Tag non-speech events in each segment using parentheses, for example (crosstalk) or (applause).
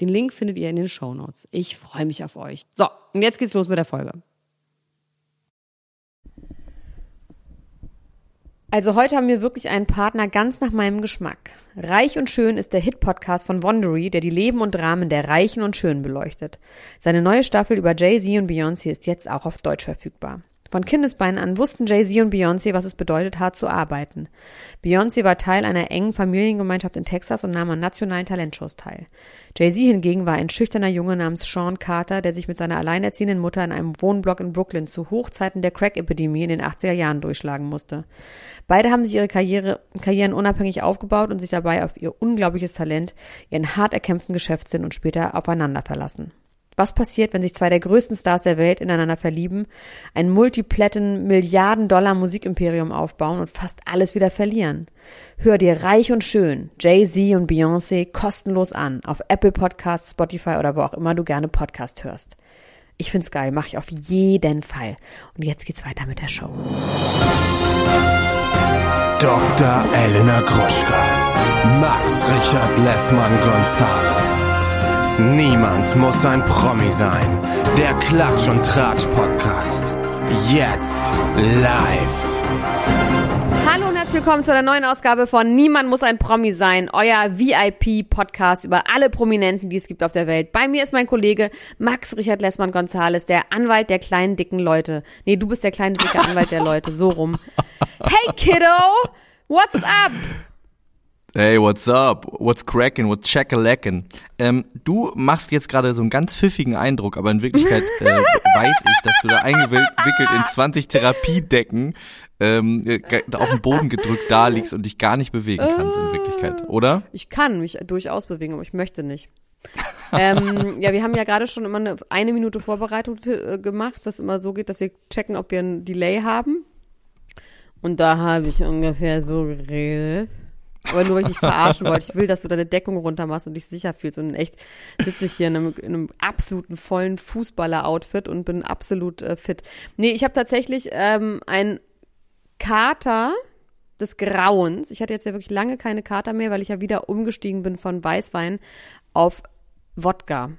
Den Link findet ihr in den Show Notes. Ich freue mich auf euch. So, und jetzt geht's los mit der Folge. Also heute haben wir wirklich einen Partner ganz nach meinem Geschmack. Reich und Schön ist der Hit-Podcast von Wondery, der die Leben und Dramen der Reichen und Schönen beleuchtet. Seine neue Staffel über Jay-Z und Beyoncé ist jetzt auch auf Deutsch verfügbar. Von Kindesbeinen an wussten Jay-Z und Beyoncé, was es bedeutet, hart zu arbeiten. Beyoncé war Teil einer engen Familiengemeinschaft in Texas und nahm an nationalen Talentshows teil. Jay-Z hingegen war ein schüchterner Junge namens Sean Carter, der sich mit seiner alleinerziehenden Mutter in einem Wohnblock in Brooklyn zu Hochzeiten der Crack-Epidemie in den 80er Jahren durchschlagen musste. Beide haben sich ihre Karriere, Karrieren unabhängig aufgebaut und sich dabei auf ihr unglaubliches Talent, ihren hart erkämpften Geschäftssinn und später aufeinander verlassen. Was passiert, wenn sich zwei der größten Stars der Welt ineinander verlieben, ein multiplatten Milliarden-Dollar Musikimperium aufbauen und fast alles wieder verlieren? Hör dir Reich und Schön, Jay-Z und Beyoncé kostenlos an auf Apple Podcasts, Spotify oder wo auch immer du gerne Podcast hörst. Ich find's geil, mache ich auf jeden Fall. Und jetzt geht's weiter mit der Show. Dr. Elena Gruschka, Max Richard Lessmann Gonzales. Niemand muss ein Promi sein. Der Klatsch und Tratsch Podcast. Jetzt live. Hallo und herzlich willkommen zu einer neuen Ausgabe von Niemand muss ein Promi sein, euer VIP-Podcast über alle Prominenten, die es gibt auf der Welt. Bei mir ist mein Kollege Max Richard Lessmann Gonzales, der Anwalt der kleinen, dicken Leute. Nee, du bist der kleine, dicke Anwalt der Leute, so rum. (laughs) Hey, Kiddo! What's up? Hey, what's up? What's cracking? What's checkalacking? Ähm, du machst jetzt gerade so einen ganz pfiffigen Eindruck, aber in Wirklichkeit äh, (laughs) weiß ich, dass du da eingewickelt in 20 Therapiedecken ähm, äh, auf den Boden gedrückt da liegst und dich gar nicht bewegen kannst in Wirklichkeit, oder? Ich kann mich durchaus bewegen, aber ich möchte nicht. ähm, ja, wir haben ja gerade schon immer eine, eine Minute Vorbereitung äh, gemacht, das immer so geht, dass wir checken, ob wir einen Delay haben. Und da habe ich ungefähr so geredet. Aber nur, weil ich dich verarschen wollte. Ich will, dass du deine Deckung runter machst und dich sicher fühlst. Und in echt sitze ich hier in einem, in einem absoluten vollen Fußballer-Outfit und bin absolut äh, fit. Nee, ich habe tatsächlich ähm, ein Kater des Grauens. Ich hatte jetzt ja wirklich lange keine Kater mehr, weil ich ja wieder umgestiegen bin von Weißwein auf Wodka.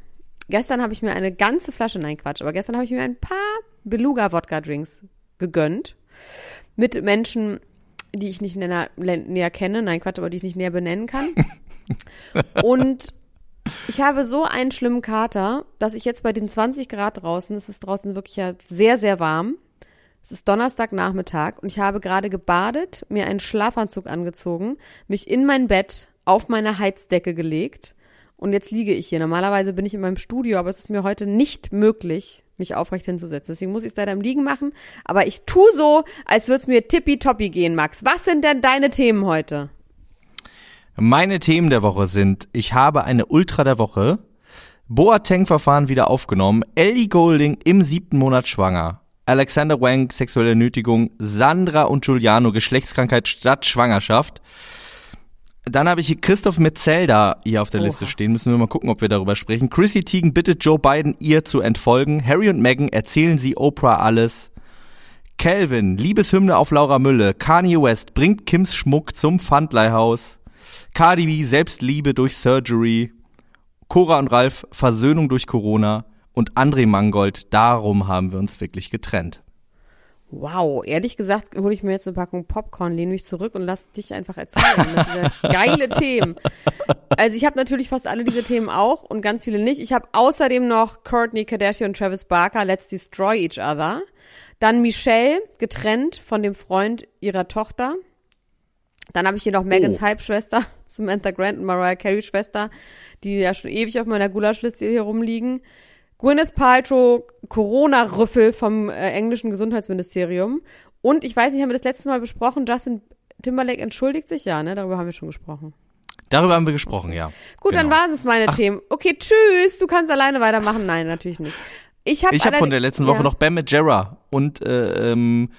Gestern habe ich mir eine ganze Flasche, nein Quatsch, aber gestern habe ich mir ein paar Beluga-Wodka-Drinks gegönnt. Mit Menschen, die ich nicht näher, näher kenne, nein, Quatsch, aber die ich nicht näher benennen kann. (laughs) Und ich habe so einen schlimmen Kater, dass ich jetzt bei den 20 Grad draußen, es ist draußen wirklich ja sehr, sehr warm. Es ist Donnerstagnachmittag und ich habe gerade gebadet, mir einen Schlafanzug angezogen, mich in mein Bett auf meine Heizdecke gelegt und jetzt liege ich hier. Normalerweise bin ich in meinem Studio, aber es ist mir heute nicht möglich, mich aufrecht hinzusetzen. Deswegen muss ich es leider im Liegen machen. Aber ich tue so, als würde es mir tippitoppi gehen, Max. Was sind denn deine Themen heute? Meine Themen der Woche sind, ich habe eine Ultra der Woche, Boateng-Verfahren wieder aufgenommen, Ellie Golding im siebten Monat schwanger, Alexander Wang sexuelle Nötigung, Sandra und Giuliano Geschlechtskrankheit statt Schwangerschaft, dann habe ich hier Christoph Metzelda hier auf der Oha. Liste stehen. Müssen wir mal gucken, ob wir darüber sprechen. Chrissy Teigen bittet Joe Biden, ihr zu entfolgen. Harry und Meghan erzählen sie Oprah alles. Calvin, Liebeshymne auf Laura Mülle. Kanye West bringt Kims Schmuck zum Pfandleihhaus. Cardi B, Selbstliebe durch Surgery. Cora und Ralf, Versöhnung durch Corona. Und André Mangold, darum haben wir uns wirklich getrennt. Wow, ehrlich gesagt hole ich mir jetzt eine Packung Popcorn, lehne mich zurück und lass dich einfach erzählen. (laughs) geile Themen. Also ich habe natürlich fast alle diese Themen auch und ganz viele nicht. Ich habe außerdem noch Courtney Kardashian und Travis Barker, Let's Destroy Each Other. Dann Michelle, getrennt von dem Freund ihrer Tochter. Dann habe ich hier noch Megans oh. Halbschwester, (laughs) Samantha Grant und Mariah Carey Schwester, die ja schon ewig auf meiner Gulaschliste hier rumliegen. Gwyneth Paltrow Corona-Rüffel vom äh, englischen Gesundheitsministerium Und ich weiß nicht, haben wir das letzte Mal besprochen, Justin Timberlake entschuldigt sich? Ja, ne? Darüber haben wir schon gesprochen. Darüber haben wir gesprochen, ja. Gut, Genau. dann war es meine Ach. Themen. Okay, tschüss. Du kannst alleine weitermachen. Nein, natürlich nicht. Ich habe Ich habe von der letzten Woche ja. noch Bam Majera und äh, ähm,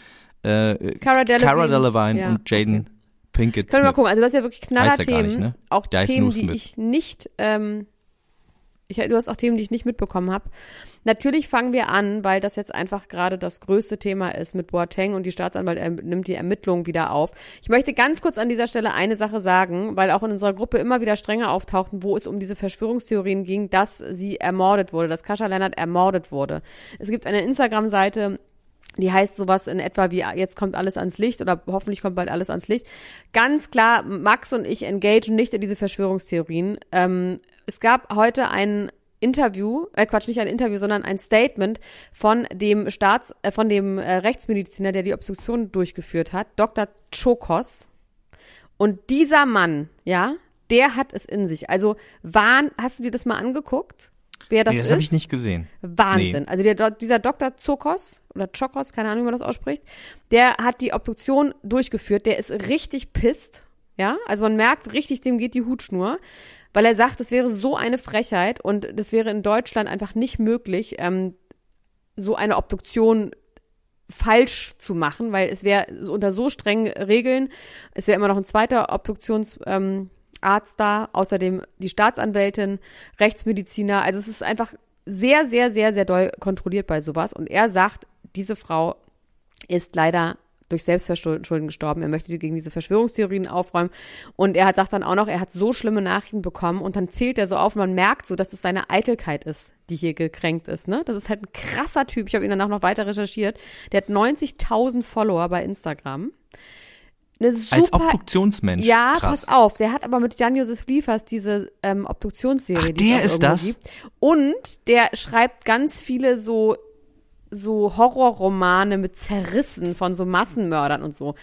äh, Cara Delevingne, Cara Delevingne Ja, und Jaden okay. Pinkett. Können wir mal gucken. Also das ist ja wirklich knaller er Themen. nicht, ne? Auch Der Themen, die ich nicht, ähm, ich, du hast auch Themen, die ich nicht mitbekommen habe. Natürlich fangen wir an, weil das jetzt einfach gerade das größte Thema ist mit Boateng und die Staatsanwalt nimmt die Ermittlungen wieder auf. Ich möchte ganz kurz an dieser Stelle eine Sache sagen, weil auch in unserer Gruppe immer wieder Stränge auftauchten, wo es um diese Verschwörungstheorien ging, dass sie ermordet wurde, dass Kascha Lennart ermordet wurde. Es gibt eine Instagram-Seite, die heißt sowas in etwa wie jetzt kommt alles ans Licht oder hoffentlich kommt bald alles ans Licht. Ganz klar, Max und ich engagen nicht in diese Verschwörungstheorien. Ähm, es gab heute ein Interview, äh Quatsch, nicht ein Interview, sondern ein Statement von dem Staats, äh, von dem äh, Rechtsmediziner, der die Obduktion durchgeführt hat, Dr. Chokos. Und dieser Mann, ja, der hat es in sich. Also, Wahn, hast du dir das mal angeguckt? Wer das nee, das habe ich nicht gesehen. Wahnsinn. Also der, dieser Dr. Zokos oder Chokos, keine Ahnung, wie man das ausspricht, der hat die Obduktion durchgeführt. Der ist richtig pisst. Ja, also man merkt richtig, dem geht die Hutschnur, weil er sagt, das wäre so eine Frechheit und das wäre in Deutschland einfach nicht möglich, ähm, so eine Obduktion falsch zu machen, weil es wäre unter so strengen Regeln, es wäre immer noch ein zweiter Obduktionsarzt ähm, Arzt da, außerdem die Staatsanwältin, Rechtsmediziner. Also es ist einfach sehr, sehr, sehr, sehr doll kontrolliert bei sowas. Und er sagt, diese Frau ist leider durch Selbstverschulden gestorben. Er möchte gegen diese Verschwörungstheorien aufräumen. Und er hat sagt dann auch noch, er hat so schlimme Nachrichten bekommen. Und dann zählt er so auf, man merkt so, dass es seine Eitelkeit ist, die hier gekränkt ist. Ne? Das ist halt ein krasser Typ. Ich habe ihn danach noch weiter recherchiert. Der hat 90.000 Follower bei Instagram. Eine super, Als Obduktionsmensch. ja, Krass. pass auf, der hat aber mit Jan-Josef Liefers diese ähm, Obduktionsserie, Ach, der ist das? gibt. Und der schreibt ganz viele so so Horrorromane mit Zerrissen von so Massenmördern und so.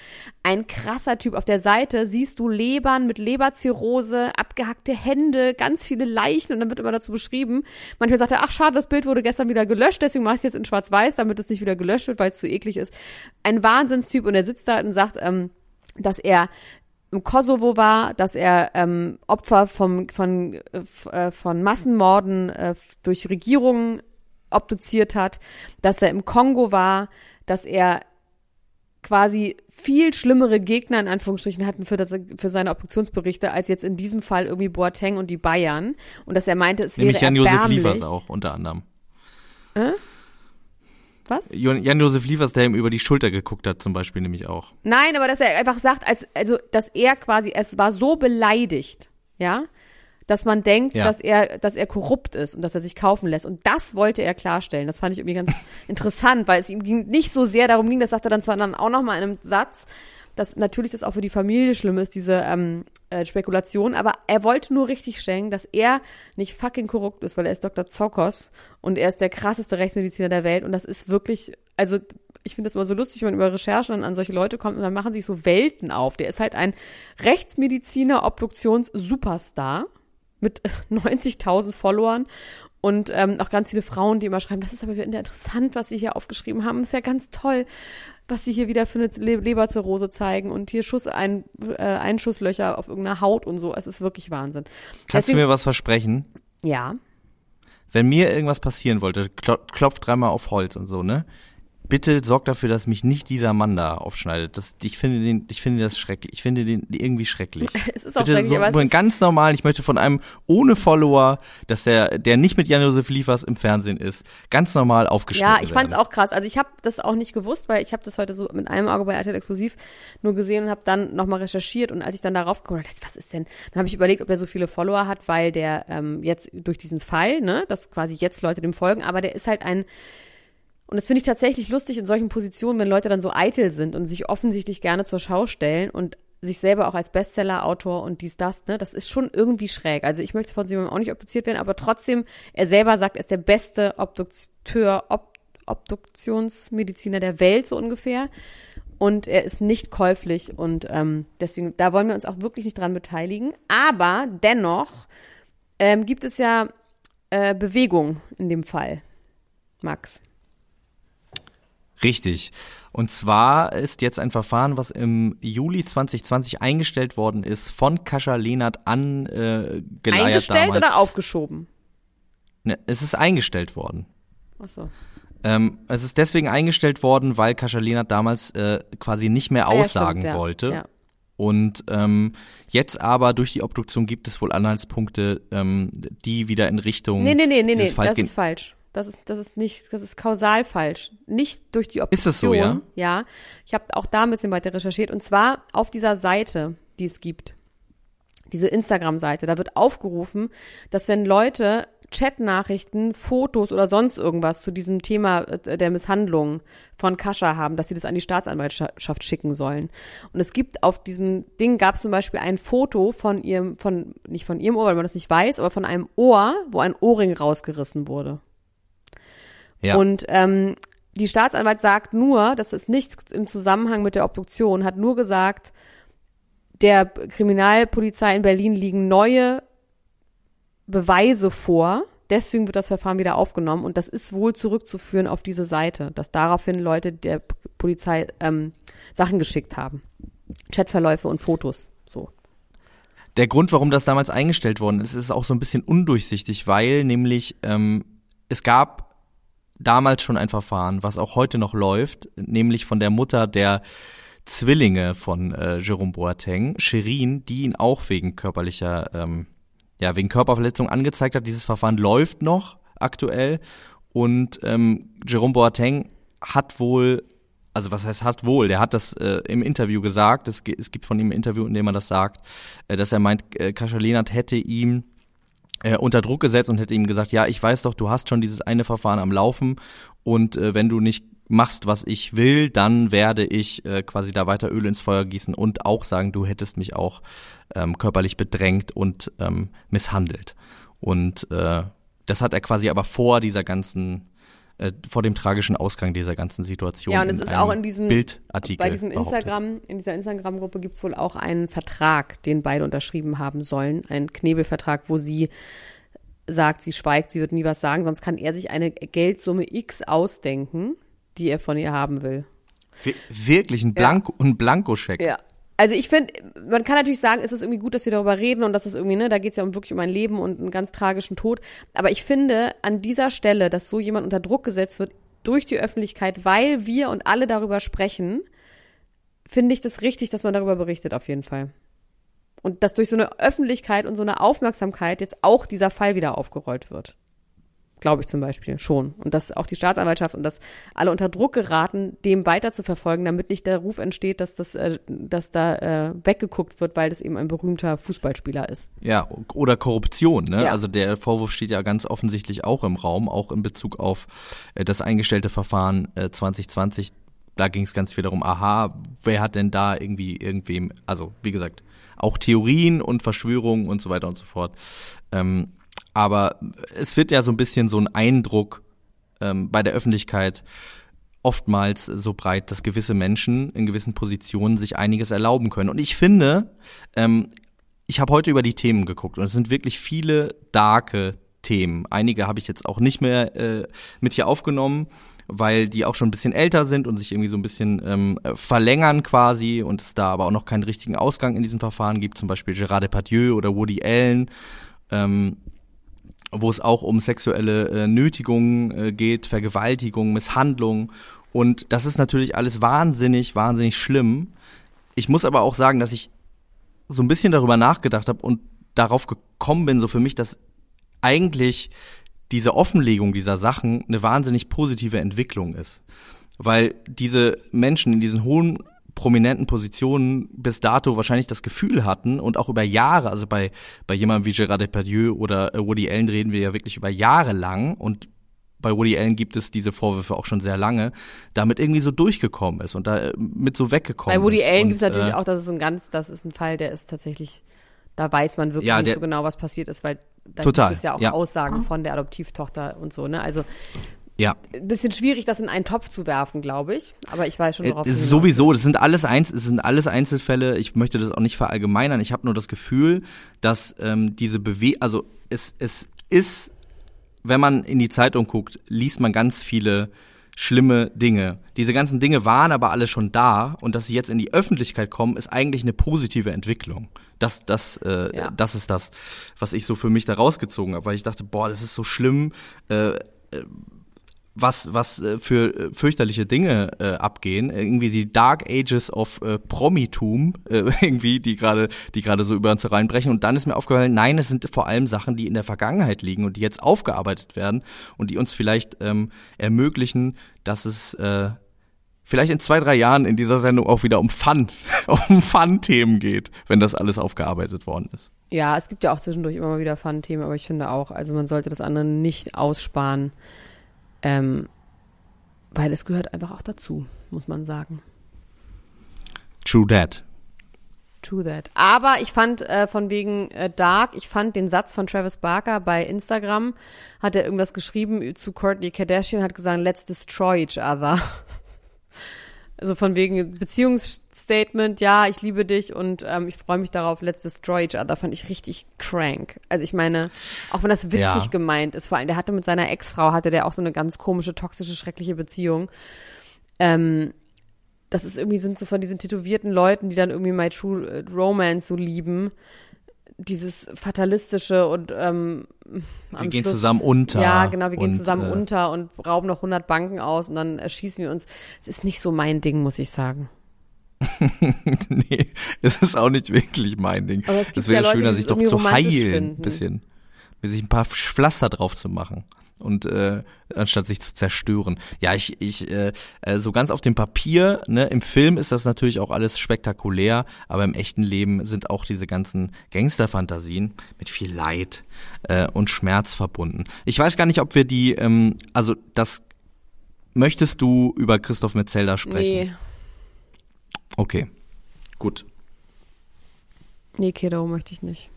Ein krasser Typ. Auf der Seite siehst du Lebern mit Leberzirrhose, abgehackte Hände, ganz viele Leichen und dann wird immer dazu beschrieben. Manchmal sagt er, ach schade, das Bild wurde gestern wieder gelöscht, deswegen mach ich es jetzt in schwarz-weiß, damit es nicht wieder gelöscht wird, weil es zu eklig ist. Ein Wahnsinnstyp und er sitzt da und sagt, ähm, dass er im Kosovo war, dass er ähm, Opfer vom, von, äh, äh, von Massenmorden äh, durch Regierungen obduziert hat, dass er im Kongo war, dass er quasi viel schlimmere Gegner in Anführungsstrichen hatten für, das, für seine Obduktionsberichte als jetzt in diesem Fall irgendwie Boateng und die Bayern und dass er meinte, es Nämlich wäre Jan-Josef erbärmlich. Liefers auch, unter anderem. Was? Jan- Jan-Josef Liefers, der ihm über die Schulter geguckt hat, zum Beispiel, nämlich auch. Nein, aber dass er einfach sagt, als, also, dass er quasi, es war so beleidigt, ja, dass man denkt, Ja. dass er, dass er korrupt ist und dass er sich kaufen lässt. Und das wollte er klarstellen. Das fand ich irgendwie ganz (laughs) interessant, weil es ihm ging, nicht so sehr darum ging, das sagt er dann zwar dann auch noch mal in einem Satz, dass natürlich das auch für die Familie schlimm ist, diese ähm, äh, Spekulation, aber er wollte nur richtig stellen, dass er nicht fucking korrupt ist, weil er ist Dr. Zokos und er ist der krasseste Rechtsmediziner der Welt und das ist wirklich, also ich finde das immer so lustig, wenn man über Recherchen dann an solche Leute kommt und dann machen sich so Welten auf. Der ist halt ein Rechtsmediziner, Obduktions-Superstar mit (laughs) 90.000 Followern und ähm, auch ganz viele Frauen, die immer schreiben, das ist aber wieder interessant, was sie hier aufgeschrieben haben. Ist ja ganz toll, was sie hier wieder für eine Le Leberzirrhose zeigen und hier Schuss ein, äh, Einschusslöcher auf irgendeiner Haut und so. Es ist wirklich Wahnsinn. Kannst Deswegen- du mir was versprechen? Ja. Wenn mir irgendwas passieren wollte, klo- klopf dreimal auf Holz und so, ne? Bitte sorg dafür, dass mich nicht dieser Mann da aufschneidet. Das, ich finde den, ich finde das schrecklich. Ich finde den irgendwie schrecklich. (laughs) Es ist auch Bitte schrecklich, so, aber es ganz normal, ich möchte von einem ohne Follower, dass der, der nicht mit Jan-Josef Liefers im Fernsehen ist, ganz normal aufgeschnitten ja, ich fand's werden. auch krass. Also ich habe das auch nicht gewusst, weil ich habe das heute so mit einem Auge bei RTL Exklusiv nur gesehen und habe dann nochmal recherchiert und als ich dann darauf gekommen bin, was ist denn, dann habe ich überlegt, ob er so viele Follower hat, weil der ähm, jetzt durch diesen Fall, ne, dass quasi jetzt Leute dem folgen, aber der ist halt ein und das finde ich tatsächlich lustig in solchen Positionen, wenn Leute dann so eitel sind und sich offensichtlich gerne zur Schau stellen und sich selber auch als Bestseller-Autor und dies, das, ne, das ist schon irgendwie schräg. Also ich möchte von jemandem auch nicht obduziert werden, aber trotzdem, er selber sagt, er ist der beste Obdukteur, Ob Obduktionsmediziner der Welt, so ungefähr. Und er ist nicht käuflich und ähm, deswegen, da wollen wir uns auch wirklich nicht dran beteiligen. Aber dennoch ähm, gibt es ja äh, Bewegung in dem Fall, Max. Richtig. Und zwar ist jetzt ein Verfahren, was im Juli 2020 eingestellt worden ist, von Kascha Lehnert an äh, Eingestellt damals. oder aufgeschoben? Ne, es ist eingestellt worden. Achso. Ähm, es ist deswegen eingestellt worden, weil Kascha Lehnert damals äh, quasi nicht mehr Ah, ja, aussagen stimmt, ja. wollte. Ja. Und ähm, jetzt aber durch die Obduktion gibt es wohl Anhaltspunkte, ähm, die wieder in Richtung Nee, nee, nee, nee, nee, das gehen. ist falsch. Das ist, das ist nicht, das ist kausal falsch. Nicht durch die Obduktion. Ist es so, ja? Ja. Ich habe auch da ein bisschen weiter recherchiert. Und zwar auf dieser Seite, die es gibt. Diese Instagram-Seite. Da wird aufgerufen, dass wenn Leute Chatnachrichten, Fotos oder sonst irgendwas zu diesem Thema äh, der Misshandlung von Kascha haben, dass sie das an die Staatsanwaltschaft schicken sollen. Und es gibt auf diesem Ding gab es zum Beispiel ein Foto von ihrem, von, nicht von ihrem Ohr, weil man das nicht weiß, aber von einem Ohr, wo ein Ohrring rausgerissen wurde. Ja. Und ähm, die Staatsanwalt sagt nur, das ist nicht im Zusammenhang mit der Obduktion, hat nur gesagt, der Kriminalpolizei in Berlin liegen neue Beweise vor. Deswegen wird das Verfahren wieder aufgenommen und das ist wohl zurückzuführen auf diese Seite, dass daraufhin Leute der Polizei ähm, Sachen geschickt haben. Chatverläufe und Fotos. So. Der Grund, warum das damals eingestellt worden ist, ist auch so ein bisschen undurchsichtig, weil nämlich ähm, es gab damals schon ein Verfahren, was auch heute noch läuft, nämlich von der Mutter der Zwillinge von äh, Jerome Boateng, Shirin, die ihn auch wegen körperlicher, ähm, ja, wegen Körperverletzung angezeigt hat. Dieses Verfahren läuft noch aktuell und ähm, Jerome Boateng hat wohl, also was heißt hat wohl, der hat das äh, im Interview gesagt, es, es gibt von ihm ein Interview, in dem er das sagt, äh, dass er meint, äh, Kascha Lehnert hätte ihm äh, unter Druck gesetzt und hätte ihm gesagt, ja, ich weiß doch, du hast schon dieses eine Verfahren am Laufen und äh, wenn du nicht machst, was ich will, dann werde ich äh, quasi da weiter Öl ins Feuer gießen und auch sagen, du hättest mich auch ähm, körperlich bedrängt und ähm, misshandelt. Und äh, das hat er quasi aber vor dieser ganzen, äh, vor dem tragischen Ausgang dieser ganzen Situation. Ja, und es ist auch in diesem, Bildartikel bei diesem behauptet. Instagram, in dieser Instagram-Gruppe gibt es wohl auch einen Vertrag, den beide unterschrieben haben sollen. Einen Knebelvertrag, wo sie sagt, sie schweigt, sie wird nie was sagen, sonst kann er sich eine Geldsumme X ausdenken, die er von ihr haben will. Wir- Wirklich ein Blanko, ein Blankoscheck. Ja. Also ich finde, man kann natürlich sagen, ist es irgendwie gut, dass wir darüber reden und dass es irgendwie, ne, da geht es ja um wirklich um ein Leben und einen ganz tragischen Tod. Aber ich finde, an dieser Stelle, dass so jemand unter Druck gesetzt wird durch die Öffentlichkeit, weil wir und alle darüber sprechen, finde ich das richtig, dass man darüber berichtet, auf jeden Fall. Und dass durch so eine Öffentlichkeit und so eine Aufmerksamkeit jetzt auch dieser Fall wieder aufgerollt wird. Glaube ich zum Beispiel schon. Und dass auch die Staatsanwaltschaft und dass alle unter Druck geraten, dem weiter zu verfolgen, damit nicht der Ruf entsteht, dass das, äh, dass da äh, weggeguckt wird, weil das eben ein berühmter Fußballspieler ist. Ja, oder Korruption, ne? Ja. Also der Vorwurf steht ja ganz offensichtlich auch im Raum, auch in Bezug auf äh, das eingestellte Verfahren äh, 2020. Da ging es ganz viel darum, aha, wer hat denn da irgendwie irgendwem, also wie gesagt, auch Theorien und Verschwörungen und so weiter und so fort. Ähm, aber es wird ja so ein bisschen so ein Eindruck ähm, bei der Öffentlichkeit oftmals so breit, dass gewisse Menschen in gewissen Positionen sich einiges erlauben können. Und ich finde, ähm, ich habe heute über die Themen geguckt und es sind wirklich viele darke Themen. Einige habe ich jetzt auch nicht mehr äh, mit hier aufgenommen, weil die auch schon ein bisschen älter sind und sich irgendwie so ein bisschen ähm, äh, verlängern quasi und es da aber auch noch keinen richtigen Ausgang in diesem Verfahren gibt, zum Beispiel Gérard Depardieu oder Woody Allen. Ähm, wo es auch um sexuelle äh, Nötigungen äh, geht, Vergewaltigung, Misshandlung. Und das ist natürlich alles wahnsinnig, wahnsinnig schlimm. Ich muss aber auch sagen, dass ich so ein bisschen darüber nachgedacht habe und darauf gekommen bin, so für mich, dass eigentlich diese Offenlegung dieser Sachen eine wahnsinnig positive Entwicklung ist. Weil diese Menschen in diesen hohen prominenten Positionen bis dato wahrscheinlich das Gefühl hatten und auch über Jahre, also bei, bei jemandem wie Gérard Depardieu oder äh, Woody Allen reden wir ja wirklich über Jahre lang und bei Woody Allen gibt es diese Vorwürfe auch schon sehr lange, damit irgendwie so durchgekommen ist und da äh, mit so weggekommen Bei Woody ist. Allen gibt es natürlich äh, auch, das ist so ein ganz, das ist ein Fall, der ist tatsächlich, da weiß man wirklich Ja, nicht der- so genau, was passiert ist, weil da Total, gibt es ja auch ja. Aussagen von der Adoptivtochter und so, ne? Also Ja, ein bisschen schwierig, das in einen Topf zu werfen, glaube ich. Aber ich weiß schon, worauf Äh, sowieso, das sind alles Einz es sind alles Einzelfälle. Ich möchte das auch nicht verallgemeinern. Ich habe nur das Gefühl, dass ähm, diese Bewe also es es ist, wenn man in die Zeitung guckt, liest man ganz viele schlimme Dinge. Diese ganzen Dinge waren aber alle schon da und dass sie jetzt in die Öffentlichkeit kommen, ist eigentlich eine positive Entwicklung. Das, das, äh, Ja. das ist das, was ich so für mich da rausgezogen habe, weil ich dachte, boah, das ist so schlimm. Äh, was, was äh, für äh, fürchterliche Dinge äh, abgehen. Irgendwie die Dark Ages of äh, Promitum, äh, (laughs) irgendwie, die gerade, die gerade so über uns hereinbrechen. Und dann ist mir aufgefallen, nein, es sind vor allem Sachen, die in der Vergangenheit liegen und die jetzt aufgearbeitet werden und die uns vielleicht ähm, ermöglichen, dass es äh, vielleicht in zwei, drei Jahren in dieser Sendung auch wieder um Fun, (laughs) um Fun-Themen geht, wenn das alles aufgearbeitet worden ist. Ja, es gibt ja auch zwischendurch immer mal wieder Fun-Themen, aber ich finde auch, also man sollte das andere nicht aussparen, ähm, weil es gehört einfach auch dazu, muss man sagen. True that. True that. Aber ich fand äh, von wegen äh, Dark, ich fand den Satz von Travis Barker bei Instagram, hat er irgendwas geschrieben zu Courtney Kardashian, hat gesagt, let's destroy each other. (laughs) Also von wegen Beziehungsstatement, ja, ich liebe dich und ähm, ich freue mich darauf, let's destroy each other, fand ich richtig crank. Also ich meine, auch wenn das witzig Ja. gemeint ist, vor allem, der hatte mit seiner Ex-Frau, hatte der auch so eine ganz komische, toxische, schreckliche Beziehung. Ähm, das ist irgendwie, sind so von diesen tätowierten Leuten, die dann irgendwie My True äh, Romance so lieben. Dieses fatalistische und ähm, Wir gehen Schluss- zusammen unter. Ja, genau, wir gehen und, zusammen äh, unter und rauben noch 100 Banken aus und dann erschießen wir uns. Es ist nicht so mein Ding, muss ich sagen. (laughs) nee, es ist auch nicht wirklich mein Ding. Aber es gibt es wäre ja Leute, schöner, sich doch zu heilen, ein bisschen. Mir sich ein paar Pflaster drauf zu machen. Und äh, anstatt sich zu zerstören. Ja, ich, ich, äh, äh, so ganz auf dem Papier, ne, im Film ist das natürlich auch alles spektakulär, aber im echten Leben sind auch diese ganzen Gangsterfantasien mit viel Leid äh, und Schmerz verbunden. Ich weiß gar nicht, ob wir die, ähm, also das möchtest du über Christoph Metzelder sprechen? Nee, Okay, gut. nee, Kiddo, möchte ich nicht.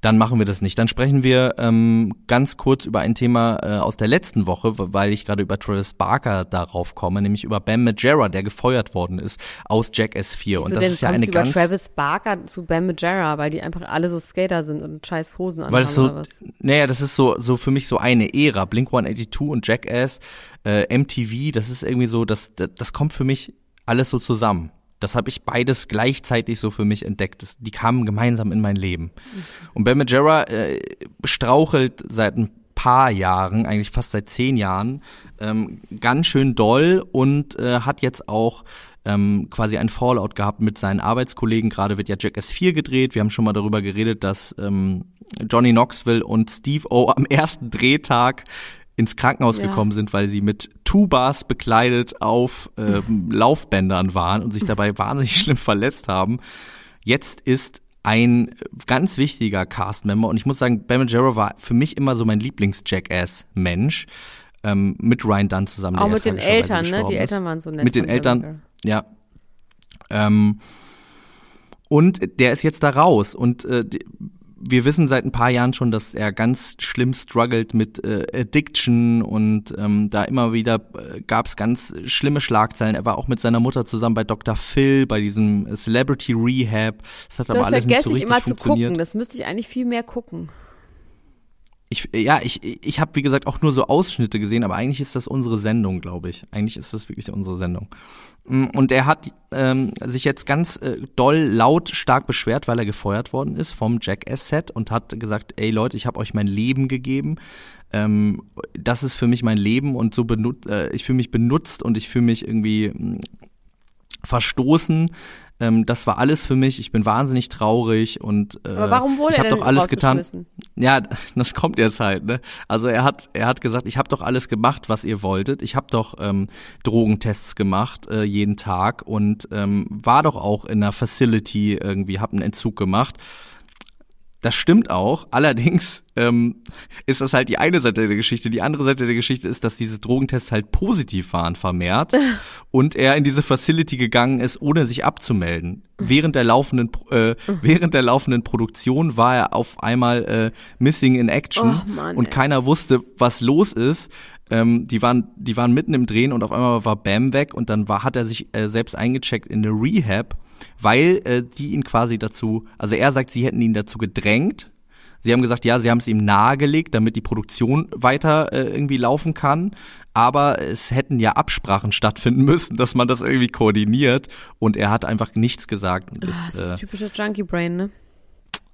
Dann machen wir das nicht. Dann sprechen wir ähm, ganz kurz über ein Thema äh, aus der letzten Woche, weil ich gerade über Travis Barker darauf komme, nämlich über Bam Majera, der gefeuert worden ist aus Jackass 4. Und Wieso das denn ist ja eine über ganz Travis Barker zu Bam Majera, weil die einfach alle so Skater sind und scheiß Hosen anhaben weil es so, naja, das ist so, so für mich so eine Ära. Blink 182 und Jackass, äh, MTV, das ist irgendwie so, das, das, das kommt für mich alles so zusammen. Das habe ich beides gleichzeitig so für mich entdeckt. Das, die kamen gemeinsam in mein Leben. Und Ben Majera äh, strauchelt seit ein paar Jahren, eigentlich fast seit zehn Jahren, ähm, ganz schön doll und äh, hat jetzt auch ähm, quasi ein Fallout gehabt mit seinen Arbeitskollegen. Gerade wird ja Jackass 4 gedreht. Wir haben schon mal darüber geredet, dass ähm, Johnny Knoxville und Steve O am ersten Drehtag ins Krankenhaus Ja. gekommen sind, weil sie mit Tubas bekleidet auf ähm, (laughs) Laufbändern waren und sich dabei (laughs) wahnsinnig schlimm verletzt haben. Jetzt ist ein ganz wichtiger Cast-Member und ich muss sagen, Ben Majera war für mich immer so mein Lieblings-Jackass-Mensch ähm, mit Ryan Dunn zusammen. Auch mit den Eltern, ne? Die. Eltern waren so nett. Mit den Eltern, ja. Ähm, und der ist jetzt da raus und äh, wir wissen seit ein paar Jahren schon, dass er ganz schlimm struggelt mit äh, Addiction und ähm, da immer wieder äh, gab es ganz schlimme Schlagzeilen. Er war auch mit seiner Mutter zusammen bei Dr. Phil, bei diesem äh, Celebrity Rehab. Das hat aber Das alles nicht vergesse so ich richtig immer zu funktioniert. gucken. Das müsste ich eigentlich viel mehr gucken. Ich, ja, ich, ich habe wie gesagt auch nur so Ausschnitte gesehen, aber eigentlich ist das unsere Sendung, glaube ich. Eigentlich ist das wirklich unsere Sendung. Mm, Und er hat ähm, sich jetzt ganz äh, doll, laut, stark beschwert, weil er gefeuert worden ist vom Jackass-Set und hat gesagt, ey Leute, ich habe euch mein Leben gegeben. Ähm, das ist für mich mein Leben und so benut äh, ich fühle mich benutzt und ich fühle mich irgendwie mm, verstoßen. Ähm, das war alles für mich. Ich bin wahnsinnig traurig und äh, Aber warum wurde ich habe doch alles getan. Ja, (laughs) das kommt jetzt halt, ne? Also er hat, er hat gesagt, ich habe doch alles gemacht, was ihr wolltet. Ich habe doch ähm, Drogentests gemacht äh, jeden Tag und ähm, war doch auch in einer Facility irgendwie, habe einen Entzug gemacht. Das stimmt auch. Allerdings ähm, ist das halt die eine Seite der Geschichte. Die andere Seite der Geschichte ist, dass diese Drogentests halt positiv waren, vermehrt. (laughs) und er in diese Facility gegangen ist, ohne sich abzumelden. Während der laufenden, äh, während der laufenden Produktion war er auf einmal äh, missing in action Oh Mann, und keiner wusste, was los ist. Ähm, die waren, die waren mitten im Drehen und auf einmal war Bam weg und dann war, hat er sich äh, selbst eingecheckt in eine Rehab, weil äh, die ihn quasi dazu, also er sagt, sie hätten ihn dazu gedrängt, Sie haben gesagt, ja, sie haben es ihm nahegelegt, damit die Produktion weiter äh, irgendwie laufen kann. Aber es hätten ja Absprachen stattfinden müssen, (laughs) dass man das irgendwie koordiniert. Und er hat einfach nichts gesagt. Und ist, das ist äh, typisches Junkie Brain, ne?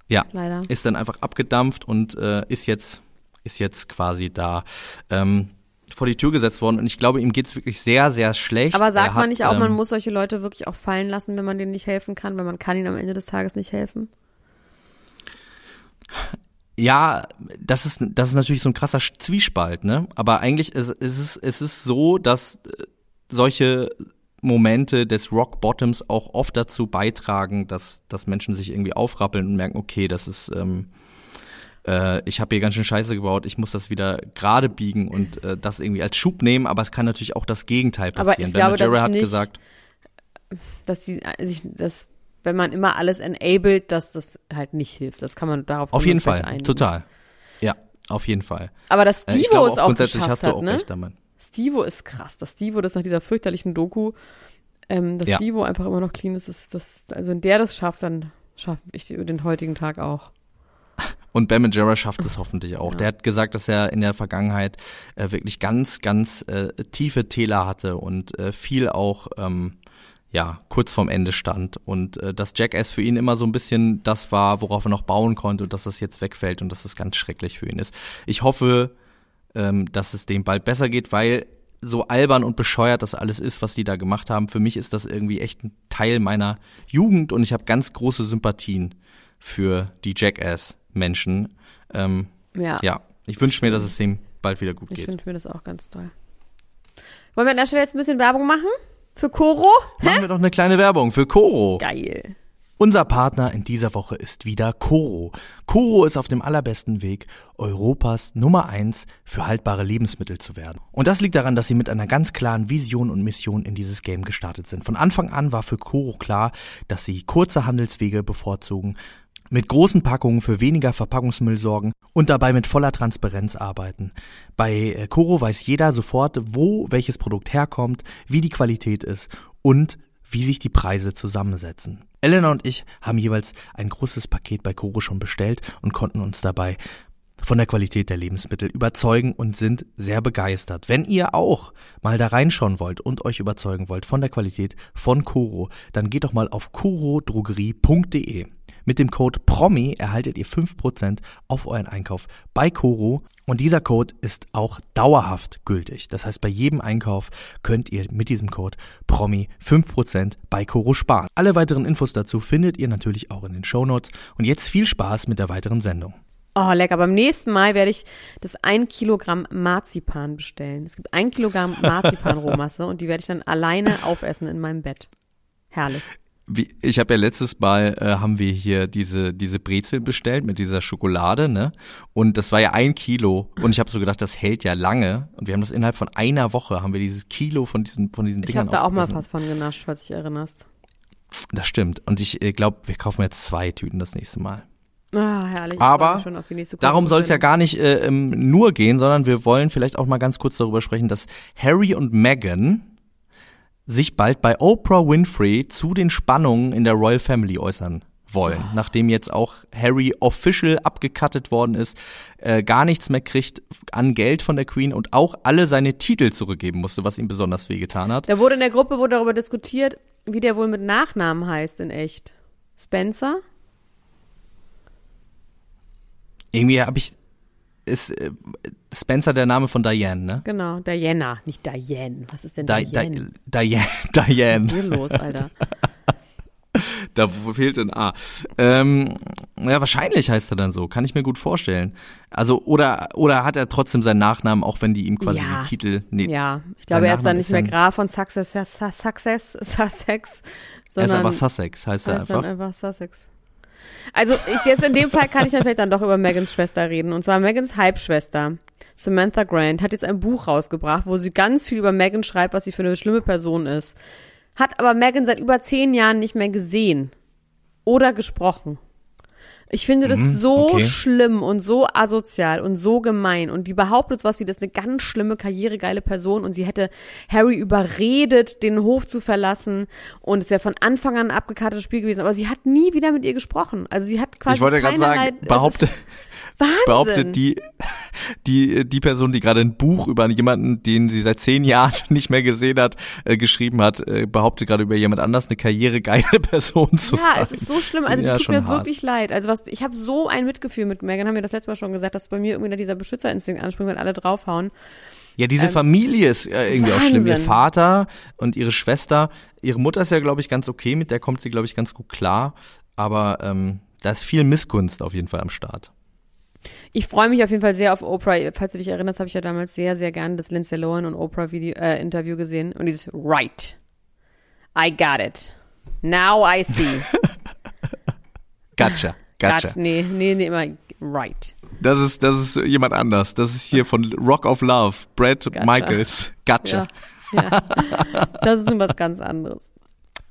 ja, Leider. ist dann einfach abgedampft und äh, ist jetzt ist jetzt quasi da ähm, vor die Tür gesetzt worden. Und ich glaube, ihm geht's wirklich sehr, sehr schlecht. Aber sagt Er man hat, nicht auch, man ähm, muss solche Leute wirklich auch fallen lassen, wenn man denen nicht helfen kann, weil man kann ihnen am Ende des Tages nicht helfen? Ja, das ist, das ist natürlich so ein krasser Zwiespalt, ne? Aber eigentlich ist, ist es, es ist so, dass äh, solche Momente des Rock Bottoms auch oft dazu beitragen, dass, dass Menschen sich irgendwie aufrappeln und merken, okay, das ist, ähm, äh, ich habe hier ganz schön Scheiße gebaut, ich muss das wieder gerade biegen und äh, das irgendwie als Schub nehmen, aber es kann natürlich auch das Gegenteil Aber passieren. ich glaube, Denn Jerry das ist hat nicht- gesagt, Dass sie äh, sich, dass, wenn man immer alles enabled, dass das halt nicht hilft. Das kann man darauf auf jeden Fall, einigen. total. Ja, auf jeden Fall. Aber dass Äh, glaube es auch grundsätzlich geschafft hast du hat, auch ne? recht damit. Stivo ist krass. Dass Stivo das nach dieser fürchterlichen Doku, ähm, dass Ja. Stivo einfach immer noch clean ist, ist das, also wenn der das schafft, dann schaffe ich den heutigen Tag auch. Und Ben Jarrah schafft es hoffentlich auch. Der hat gesagt, dass er in der Vergangenheit äh, wirklich ganz, ganz äh, tiefe Täler hatte und äh, viel auch ähm, ja kurz vorm Ende stand und äh, dass Jackass für ihn immer so ein bisschen das war, worauf er noch bauen konnte und dass das jetzt wegfällt und dass es ganz schrecklich für ihn ist. Ich hoffe, ähm, dass es dem bald besser geht, weil so albern und bescheuert das alles ist, was die da gemacht haben. Für mich ist das irgendwie echt ein Teil meiner Jugend und ich habe ganz große Sympathien für die Jackass-Menschen. Ähm, Ja. ja, ich wünsche mir, dass es dem bald wieder gut Ich geht. wünsche mir das auch ganz toll. Wollen wir an der Stelle jetzt ein bisschen Werbung machen? Für Koro? Machen wir doch eine kleine Werbung für Koro. Geil. Unser Partner in dieser Woche ist wieder Koro. Koro ist auf dem allerbesten Weg, Europas Nummer eins für haltbare Lebensmittel zu werden. Und das liegt daran, dass sie mit einer ganz klaren Vision und Mission in dieses Game gestartet sind. Von Anfang an war für Koro klar, dass sie kurze Handelswege bevorzugen, mit großen Packungen für weniger Verpackungsmüll sorgen und dabei mit voller Transparenz arbeiten. Bei äh, Koro weiß jeder sofort, wo welches Produkt herkommt, wie die Qualität ist und wie sich die Preise zusammensetzen. Elena und ich haben jeweils ein großes Paket bei Koro schon bestellt und konnten uns dabei von der Qualität der Lebensmittel überzeugen und sind sehr begeistert. Wenn ihr auch mal da reinschauen wollt und euch überzeugen wollt von der Qualität von Koro, dann geht doch mal auf korodrogerie.de. Mit dem Code PROMI erhaltet ihr 5% auf euren Einkauf bei Koro und dieser Code ist auch dauerhaft gültig. Das heißt, bei jedem Einkauf könnt ihr mit diesem Code PROMI 5% bei Koro sparen. Alle weiteren Infos dazu findet ihr natürlich auch in den Shownotes und jetzt viel Spaß mit der weiteren Sendung. Oh, lecker. Beim nächsten Mal werde ich das ein Kilogramm Marzipan bestellen. Es gibt ein Kilogramm Marzipan-Rohmasse und die werde ich dann alleine aufessen in meinem Bett. Herrlich. Wie, ich habe ja letztes Mal äh, haben wir hier diese diese Brezel bestellt mit dieser Schokolade, ne? Und das war ja ein Kilo und ich habe so gedacht, das hält ja lange und wir haben das innerhalb von einer Woche haben wir dieses Kilo von diesen von diesen Ich Dingern habe da auch mal was von genascht, falls dich erinnerst. Das stimmt und ich äh, glaube, wir kaufen jetzt zwei Tüten das nächste Mal. Ah, herrlich. Ich Aber Darum soll es ja gar nicht äh, ähm, nur gehen, sondern wir wollen vielleicht auch mal ganz kurz darüber sprechen, dass Harry und Meghan sich bald bei Oprah Winfrey zu den Spannungen in der Royal Family äußern wollen, nachdem jetzt auch Harry official abgekattet worden ist, äh, gar nichts mehr kriegt an Geld von der Queen und auch alle seine Titel zurückgeben musste, was ihm besonders wehgetan hat. Da wurde in der Gruppe wurde darüber diskutiert, wie der wohl mit Nachnamen heißt in echt. Spencer? Irgendwie habe ich ist äh, Spencer der Name von Diane, ne? Genau, Diana, nicht Diane. Was ist denn Di Diane? Di Diane, Diane. (laughs) Was ist hier los, Alter? (laughs) Da fehlt ein A. Ähm, ja, wahrscheinlich heißt er dann so. Kann ich mir gut vorstellen. Also, oder, oder hat er trotzdem seinen Nachnamen, auch wenn die ihm quasi Ja. die Titel, nee, Ja, ich glaube, er ist dann nicht mehr dann- Graf von Success, Success, Sussex, er ist sondern einfach Sussex, heißt er heißt dann einfach. einfach Sussex. Also ich, jetzt in dem Fall kann ich dann vielleicht dann doch über Megans Schwester reden. Und zwar Megans Halbschwester, Samantha Grant, hat jetzt ein Buch rausgebracht, wo sie ganz viel über Megan schreibt, was sie für eine schlimme Person ist. Hat aber Megan seit über zehn Jahren nicht mehr gesehen oder gesprochen. Ich finde das Mhm, so okay. schlimm und so asozial und so gemein. Und die behauptet sowas wie, das ist eine ganz schlimme, karrieregeile Person und sie hätte Harry überredet, den Hof zu verlassen und es wäre von Anfang an ein abgekartetes Spiel gewesen. Aber sie hat nie wieder mit ihr gesprochen. Also sie hat quasi ich wollte gerade sagen, es behauptet, Wahnsinn. behauptet die, die, die Person, die gerade ein Buch über jemanden, den sie seit zehn Jahren (laughs) nicht mehr gesehen hat, äh, geschrieben hat, äh, behauptet gerade über jemand anders eine karrieregeile (laughs) Person zu sein. Ja, es ist so schlimm. Also die Ja, tut mir hart. wirklich leid. Also was, ich habe so ein Mitgefühl mit Megan, haben wir das letzte Mal schon gesagt, dass bei mir irgendwie da dieser Beschützerinstinkt anspringt, wenn alle draufhauen. Ja, diese Familie ist äh, irgendwie auch schlimm. Ihr Wahnsinn. Vater und ihre Schwester, ihre Mutter ist ja, glaube ich, ganz okay, mit der kommt sie, glaube ich, ganz gut klar. Aber ähm, da ist viel Missgunst auf jeden Fall am Start. Ich freue mich auf jeden Fall sehr auf Oprah. Falls du dich erinnerst, habe ich ja damals sehr, sehr gerne das Lindsay Lohan und Oprah Video, äh, Interview gesehen. Und dieses Right. I got it. Now I see. (laughs) Gotcha, gotcha. Got, nee, nee, nee, immer right. Das ist, das ist jemand anders. Das ist hier von Rock of Love, Brad Gotcha. Michaels. Gotcha. Ja, ja. Das ist nun was ganz anderes.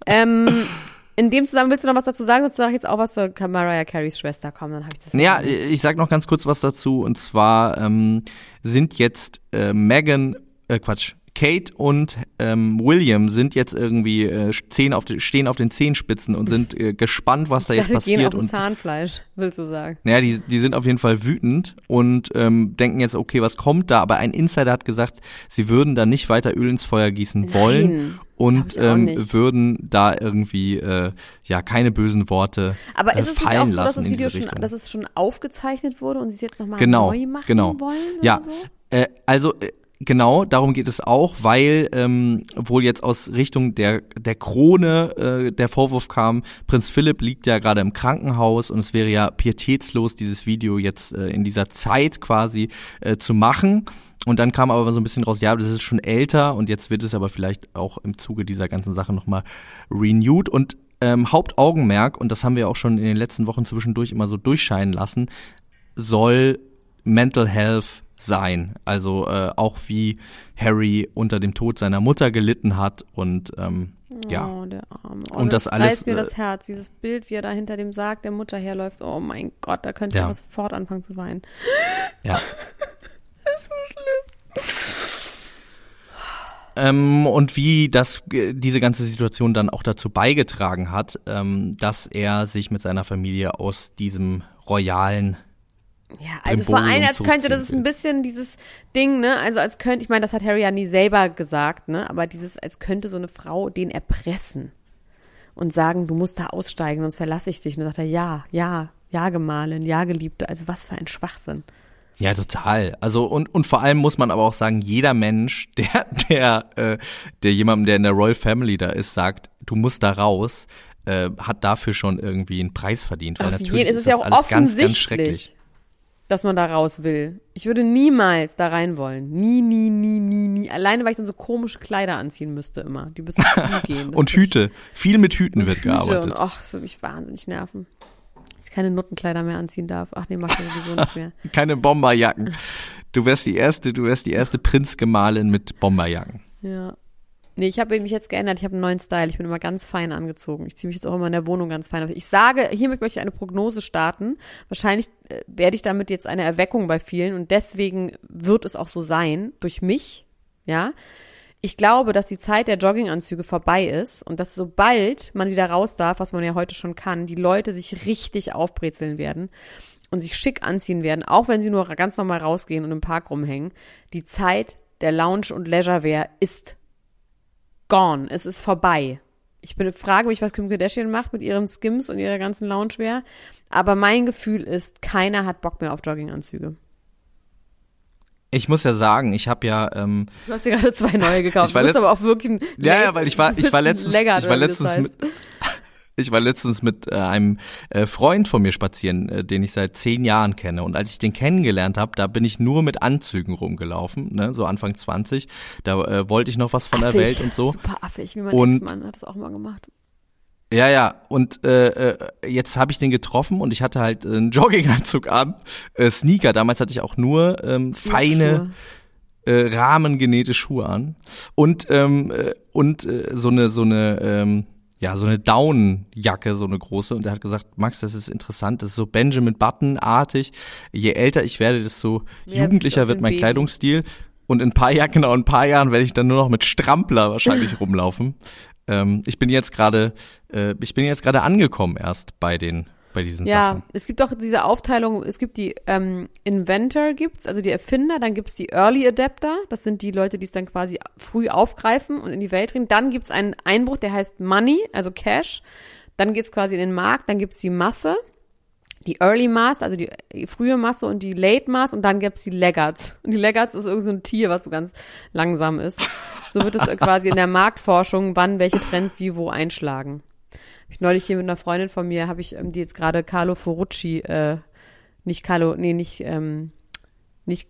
Ähm, in dem Zusammenhang willst du noch was dazu sagen? Sonst sage ich jetzt auch was zur Mariah Careys Schwester. Komm, dann habe ich das. Ja, ich sag noch ganz kurz was dazu. Und zwar ähm, sind jetzt äh, Megan, äh, Quatsch, Kate und ähm, William sind jetzt irgendwie äh, zehn auf die, stehen auf den Zehenspitzen und sind äh, gespannt, was da (laughs) jetzt das gehen auf passiert. Und Zahnfleisch, willst du sagen? Naja, die, die sind auf jeden Fall wütend und ähm, denken jetzt, okay, was kommt da? Aber ein Insider hat gesagt, sie würden da nicht weiter Öl ins Feuer gießen wollen Nein, und ähm, nicht. würden da irgendwie äh, ja keine bösen Worte Aber äh, ist es nicht fallen auch so, dass das Video schon, dass es schon aufgezeichnet wurde und sie es jetzt nochmal genau, neu machen genau. wollen? Ja, Oder so? äh, also äh, genau, darum geht es auch, weil ähm, wohl jetzt aus Richtung der der Krone äh, der Vorwurf kam, Prinz Philipp liegt ja gerade im Krankenhaus und es wäre ja pietätslos, dieses Video jetzt äh, in dieser Zeit quasi äh, zu machen. Und dann kam aber so ein bisschen raus, ja, das ist schon älter und jetzt wird es aber vielleicht auch im Zuge dieser ganzen Sache nochmal renewed. Und ähm, Hauptaugenmerk, und das haben wir auch schon in den letzten Wochen zwischendurch immer so durchscheinen lassen, soll Mental Health sein. Also äh, auch wie Harry unter dem Tod seiner Mutter gelitten hat und ähm, ja. Oh, der Arme. Oh, Und das alles, reißt mir äh, das Herz. Dieses Bild, wie er da hinter dem Sarg der Mutter herläuft. Oh mein Gott, da könnte ich Ja. aber sofort anfangen zu weinen. Ja. (laughs) Ähm, und wie das äh, diese ganze Situation dann auch dazu beigetragen hat, ähm, dass er sich mit seiner Familie aus diesem royalen Ja, also vor allem, als könnte das ist ein bisschen dieses Ding, ne? Also als könnte, ich meine, das hat Harry ja nie selber gesagt, ne? Aber dieses, als könnte so eine Frau den erpressen und sagen, du musst da aussteigen, sonst verlasse ich dich. Und dann sagt er, ja, ja, ja, Gemahlin, ja, Geliebte. Also was für ein Schwachsinn. Ja, total. Also und und vor allem muss man aber auch sagen, jeder Mensch, (laughs) der der äh, der jemandem, der in der Royal Family da ist, sagt, du musst da raus, äh, hat dafür schon irgendwie einen Preis verdient, weil Auf natürlich jeden, es ist ist ja auch alles ganz ganz schrecklich. Dass man da raus will. Ich würde niemals da rein wollen. Nie, nie, nie, nie, nie. Alleine, weil ich dann so komische Kleider anziehen müsste immer. Die müssen (laughs) gehen. Und Hüte, viel mit Hüten wird Hüte gearbeitet. Und, ach, das würde mich wahnsinnig nerven. Dass ich keine Nuttenkleider mehr anziehen darf. Ach nee, mach ich sowieso nicht mehr. (laughs) Keine Bomberjacken. Du wärst die erste, du wärst die erste Prinzgemahlin mit Bomberjacken. Ja. Nee, ich habe mich jetzt geändert. Ich habe einen neuen Style. Ich bin immer ganz fein angezogen. Ich ziehe mich jetzt auch immer in der Wohnung ganz fein. Ich sage, hiermit möchte ich eine Prognose starten. Wahrscheinlich äh, werde ich damit jetzt eine Erweckung bei vielen und deswegen wird es auch so sein, durch mich, ja. Ich glaube, dass die Zeit der Jogginganzüge vorbei ist und dass sobald man wieder raus darf, was man ja heute schon kann, die Leute sich richtig aufbrezeln werden und sich schick anziehen werden, auch wenn sie nur ganz normal rausgehen und im Park rumhängen. Die Zeit der Lounge- und Leisurewear ist gone. Es ist vorbei. Ich bin, frage mich, was Kim Kardashian macht mit ihren Skims und ihrer ganzen Loungewear. Aber mein Gefühl ist, keiner hat Bock mehr auf Jogginganzüge. Ich muss ja sagen, ich habe ja ähm, Du hast dir gerade zwei neue gekauft. Ich war du bist aber auch wirklich ein Ja, ja, weil ich war- ich war letztens- ich war letztens heißt. Ich war letztens mit äh, einem äh, Freund von mir spazieren, äh, den ich seit zehn Jahren kenne. Und als ich den kennengelernt habe, da bin ich nur mit Anzügen rumgelaufen, ne? so Anfang 20. Da äh, wollte ich noch was von der Affig. Welt und so. Super affig, wie mein Und- Ex-Mann hat das auch mal gemacht. Ja, ja. Und äh, äh, jetzt habe ich den getroffen und ich hatte halt äh, einen Jogginganzug an, äh, Sneaker. Damals hatte ich auch nur ähm, feine äh, rahmengenähte Schuhe an und ähm, äh, und äh, so eine so eine ähm, ja, so eine Down-Jacke, so eine große. Und er hat gesagt, Max, das ist interessant, das ist so Benjamin Button-artig. Je älter ich werde, desto Ja, jugendlicher wird mein ein Baby. Kleidungsstil. Und in ein paar Jahren, genau, in ein paar Jahren werde ich dann nur noch mit Strampler wahrscheinlich (laughs) rumlaufen. Ähm, ich bin jetzt gerade, äh, ich bin jetzt gerade angekommen erst bei den, bei diesen Ja, Sachen. es gibt auch diese Aufteilung, es gibt die ähm, Inventor gibt's, also die Erfinder, dann gibt's die Early Adapter, das sind die Leute, die es dann quasi früh aufgreifen und in die Welt bringen. Dann gibt's einen Einbruch, der heißt Money, also Cash. Dann geht's quasi in den Markt, dann gibt's die Masse, die Early Mass, also die frühe Masse und die Late Mass und dann gibt's die Laggards. Und die Laggards ist irgend so ein Tier, was so ganz langsam ist. So wird es (laughs) quasi in der Marktforschung, wann welche Trends wie wo einschlagen. Ich neulich hier mit einer Freundin von mir, habe ich ähm, die jetzt gerade Carlo Ferrucci, äh, nicht Carlo, nee, nicht, ähm, nicht,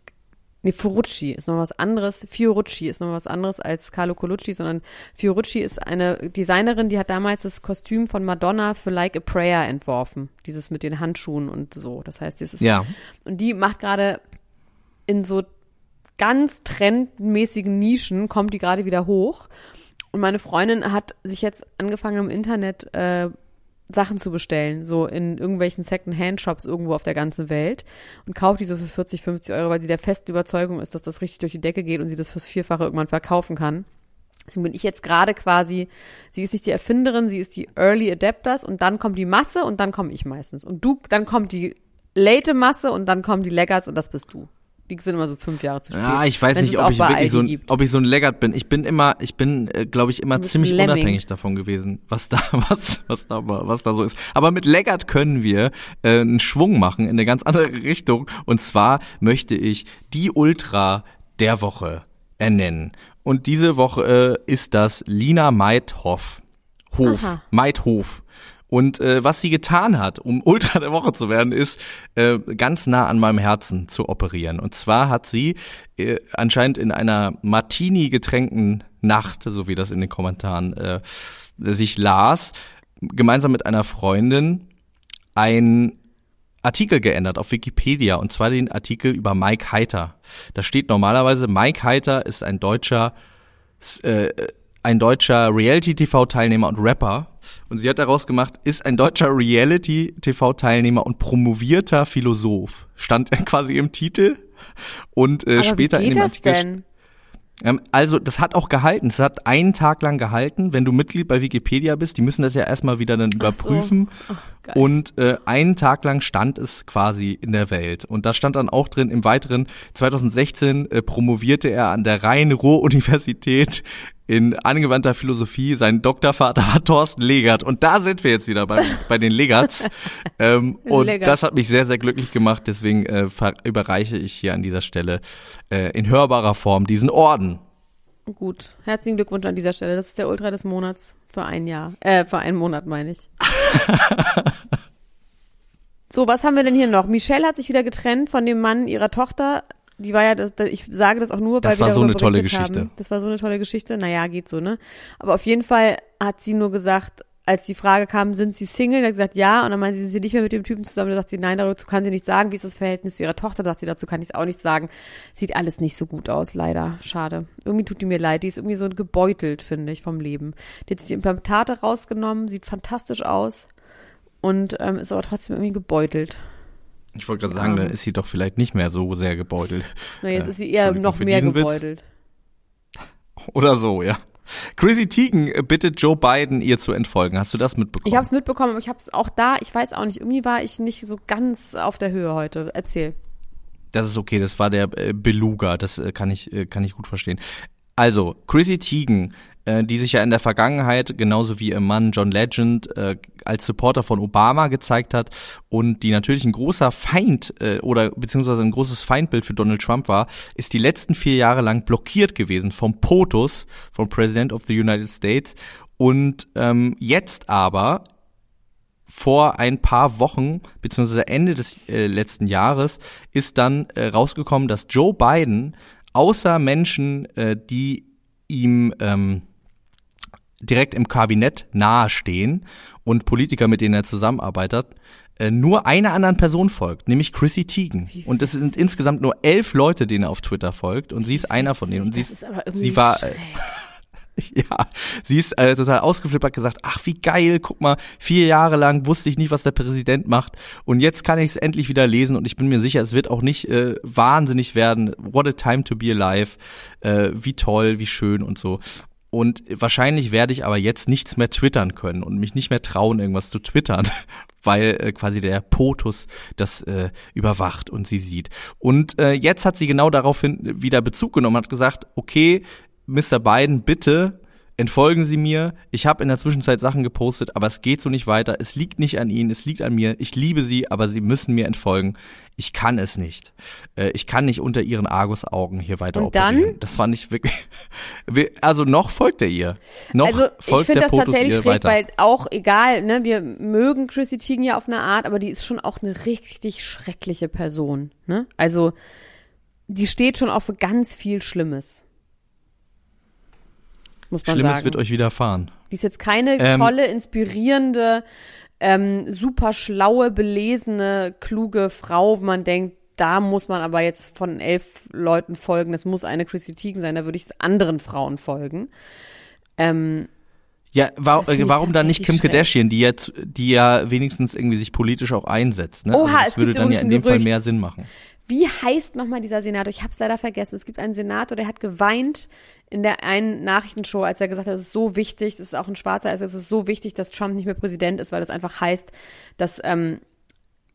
nee, Ferrucci ist noch was anderes. Fiorucci ist noch was anderes als Carlo Colucci, sondern Fiorucci ist eine Designerin, die hat damals das Kostüm von Madonna für Like a Prayer entworfen. Dieses mit den Handschuhen und so. Das heißt, dieses Ja. und die macht gerade in so ganz trendmäßigen Nischen, kommt die gerade wieder hoch. Und meine Freundin hat sich jetzt angefangen im Internet äh, Sachen zu bestellen, so in irgendwelchen Second-Hand-Shops irgendwo auf der ganzen Welt und kauft die so für 40, 50 Euro, weil sie der festen Überzeugung ist, dass das richtig durch die Decke geht und sie das fürs Vierfache irgendwann verkaufen kann. Deswegen bin ich jetzt gerade quasi, sie ist nicht die Erfinderin, sie ist die Early Adapters und dann kommt die Masse und dann komme ich meistens. Und du, dann kommt die late Masse und dann kommen die Laggards und das bist du. Die sind immer so fünf Jahre zu spät. Ja, ich weiß nicht, ob ich wirklich so ein, ob ich so ein Leggert bin. Ich bin immer, ich bin, äh, glaube ich, immer ziemlich Lemming. unabhängig davon gewesen, was da, (laughs) was, was da, was da so ist. Aber mit Leggert können wir äh, einen Schwung machen in eine ganz andere (laughs) Richtung. Und zwar möchte ich die Ultra der Woche ernennen. Und diese Woche äh, ist das Lina Meithoff. Hof. Aha. Meithof. Und äh, was sie getan hat, um Ultra der Woche zu werden, ist äh, ganz nah an meinem Herzen zu operieren. Und zwar hat sie äh, anscheinend in einer Martini getränkten Nacht, so wie das in den Kommentaren äh, sich las, gemeinsam mit einer Freundin ein Artikel geändert auf Wikipedia und zwar den Artikel über Mike Heiter. Da steht normalerweise, Mike Heiter ist ein deutscher äh, ein deutscher Reality-TV-Teilnehmer und Rapper. Und sie hat daraus gemacht, ist ein deutscher Reality-TV-Teilnehmer und promovierter Philosoph. Stand (laughs) quasi im Titel. Und äh, Aber später in dem das Artikel. denn? Ähm, also, das hat auch gehalten. Es hat einen Tag lang gehalten. Wenn du Mitglied bei Wikipedia bist, die müssen das ja erstmal wieder dann Ach so. überprüfen. Geil. Und äh, einen Tag lang stand es quasi in der Welt. Und da stand dann auch drin, im Weiteren, 2016 äh, promovierte er an der Rhein-Ruhr-Universität in angewandter Philosophie. Sein Doktorvater war Thorsten Legert. Und da sind wir jetzt wieder bei, (laughs) bei den Legerts. ähm, und Legert. das hat mich sehr, sehr glücklich gemacht. Deswegen äh, überreiche ich hier an dieser Stelle äh, in hörbarer Form diesen Orden. Gut. Herzlichen Glückwunsch an dieser Stelle. Das ist der Ultra des Monats für ein Jahr. Äh, für einen Monat meine ich. (laughs) so, was haben wir denn hier noch? Michelle hat sich wieder getrennt von dem Mann ihrer Tochter. Die war ja, das, ich sage das auch nur, weil Das wir war so eine tolle Geschichte. Haben. Das war so eine tolle Geschichte. Naja, geht so, ne? Aber auf jeden Fall hat sie nur gesagt, als die Frage kam, sind sie Single? Da hat sie gesagt, ja. Und dann meinte sie, sind sie nicht mehr mit dem Typen zusammen? Da sagt sie, nein, dazu kann sie nicht sagen. Wie ist das Verhältnis zu ihrer Tochter? Da sagt sie, dazu kann ich es auch nicht sagen. Sieht alles nicht so gut aus, leider. Schade. Irgendwie tut die mir leid. Die ist irgendwie so gebeutelt, finde ich, vom Leben. Die hat sich die Implantate rausgenommen, sieht fantastisch aus und ähm, ist aber trotzdem irgendwie gebeutelt. Ich wollte gerade sagen, Ja. dann ist sie doch vielleicht nicht mehr so sehr gebeutelt. Na, jetzt Äh, ist sie eher noch mehr diesen Witz. gebeutelt. Oder so, ja. Chrissy Teigen äh, bittet Joe Biden, ihr zu entfolgen. Hast du das mitbekommen? Ich habe es mitbekommen, aber ich habe es auch da, ich weiß auch nicht, irgendwie war ich nicht so ganz auf der Höhe heute. Erzähl. Das ist okay, das war der äh, Beluga, das äh, kann ich kann ich gut verstehen. Also, Chrissy Teigen, äh, die sich ja in der Vergangenheit genauso wie ihr Mann John Legend äh, als Supporter von Obama gezeigt hat und die natürlich ein großer Feind äh, oder beziehungsweise ein großes Feindbild für Donald Trump war, ist die letzten vier Jahre lang blockiert gewesen vom POTUS, vom President of the United States. Und ähm, jetzt aber vor ein paar Wochen, beziehungsweise Ende des äh, letzten Jahres, ist dann äh, rausgekommen, dass Joe Biden außer Menschen, äh, die ihm ähm, direkt im Kabinett nahestehen und Politiker, mit denen er zusammenarbeitet, äh, nur einer anderen Person folgt, nämlich Chrissy Teigen. Und es sind insgesamt nur elf Leute, denen er auf Twitter folgt und sie ist einer von denen. Und sie ist aber irgendwie sie war, schräg. (laughs) Ja, sie ist äh, total ausgeflippt, hat gesagt, ach wie geil, guck mal, vier Jahre lang wusste ich nicht, was der Präsident macht und jetzt kann ich es endlich wieder lesen und ich bin mir sicher, es wird auch nicht äh, wahnsinnig werden. What a time to be alive, äh, wie toll, wie schön und so. Und wahrscheinlich werde ich aber jetzt nichts mehr twittern können und mich nicht mehr trauen, irgendwas zu twittern, (laughs) weil äh, quasi der POTUS das äh, überwacht und sie sieht. Und äh, jetzt hat sie genau daraufhin wieder Bezug genommen, hat gesagt, okay, Mr. Biden, bitte entfolgen Sie mir. Ich habe in der Zwischenzeit Sachen gepostet, aber es geht so nicht weiter. Es liegt nicht an Ihnen, es liegt an mir. Ich liebe Sie, aber Sie müssen mir entfolgen. Ich kann es nicht. Äh, ich kann nicht unter Ihren Argusaugen hier weiter Und operieren. dann? Das fand ich wirklich. (laughs) Also noch folgt er ihr. Noch also ich finde das Potus tatsächlich schräg, weiter. weil auch egal, ne, wir mögen Chrissy Teigen ja auf eine Art, aber die ist schon auch eine richtig schreckliche Person, ne? Also die steht schon auch für ganz viel Schlimmes. Muss man Schlimmes sagen. wird euch widerfahren. Die ist jetzt keine Ähm, tolle, inspirierende, ähm, super schlaue, belesene, kluge Frau, wo man denkt, da muss man aber jetzt von elf Leuten folgen. Das muss eine Chrissy Teigen sein. Da würde ich anderen Frauen folgen. Ähm, Ja, wa warum dann nicht Kim schräg. Kardashian, die jetzt, die ja wenigstens irgendwie sich politisch auch einsetzt, ne? Oha, also das es würde dann ja in dem Fall Gerücht. mehr Sinn machen. Wie heißt nochmal dieser Senator? Ich habe es leider vergessen. Es gibt einen Senator, der hat geweint in der einen Nachrichtenshow, als er gesagt hat, es ist so wichtig, es ist auch ein Schwarzer, also es ist so wichtig, dass Trump nicht mehr Präsident ist, weil das einfach heißt, dass ähm,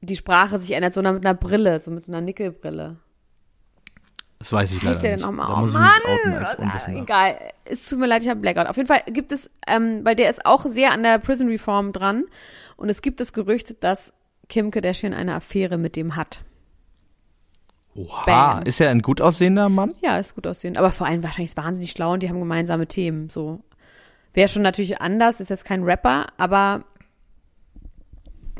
die Sprache sich ändert, so mit einer Brille, so mit so einer Nickelbrille. Das weiß ich heißt leider der nicht. nochmal? Da Oh muss ich mich outen Mann! als. Egal, es tut mir leid, ich habe Blackout. Auf jeden Fall gibt es, ähm, weil der ist auch sehr an der Prison Reform dran und es gibt das Gerücht, dass Kim Kardashian eine Affäre mit dem hat. Oha, Bam. ist er ein gut aussehender Mann? Ja, ist gut aussehend. Aber vor allem wahrscheinlich ist wahnsinnig schlau und die haben gemeinsame Themen. So. Wäre schon natürlich anders, ist jetzt kein Rapper, aber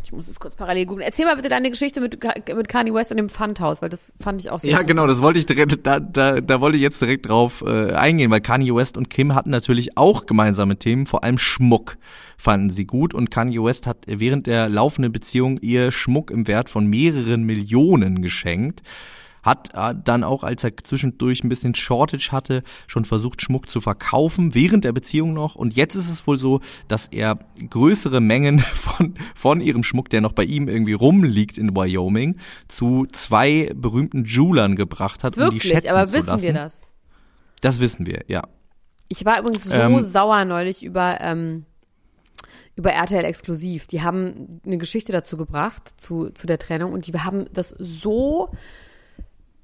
ich muss es kurz parallel googeln. Erzähl mal bitte deine Geschichte mit, mit Kanye West und dem Pfandhaus, weil das fand ich auch sehr Ja, genau, das wollte ich direkt, da, da, da wollte ich jetzt direkt drauf äh, eingehen, weil Kanye West und Kim hatten natürlich auch gemeinsame Themen, vor allem Schmuck fanden sie gut und Kanye West hat während der laufenden Beziehung ihr Schmuck im Wert von mehreren Millionen geschenkt. Hat äh, dann auch, als er zwischendurch ein bisschen Shortage hatte, schon versucht, Schmuck zu verkaufen, während der Beziehung noch. Und jetzt ist es wohl so, dass er größere Mengen (laughs) von, von ihrem Schmuck, der noch bei ihm irgendwie rumliegt in Wyoming, zu zwei berühmten Jewelern gebracht hat, um die Wirklich, schätzen aber zu wissen lassen. wir das? Das wissen wir, ja. Ich war übrigens so Ähm, sauer neulich über, ähm, über RTL Exklusiv. Die haben eine Geschichte dazu gebracht, zu, zu der Trennung, und die haben das so,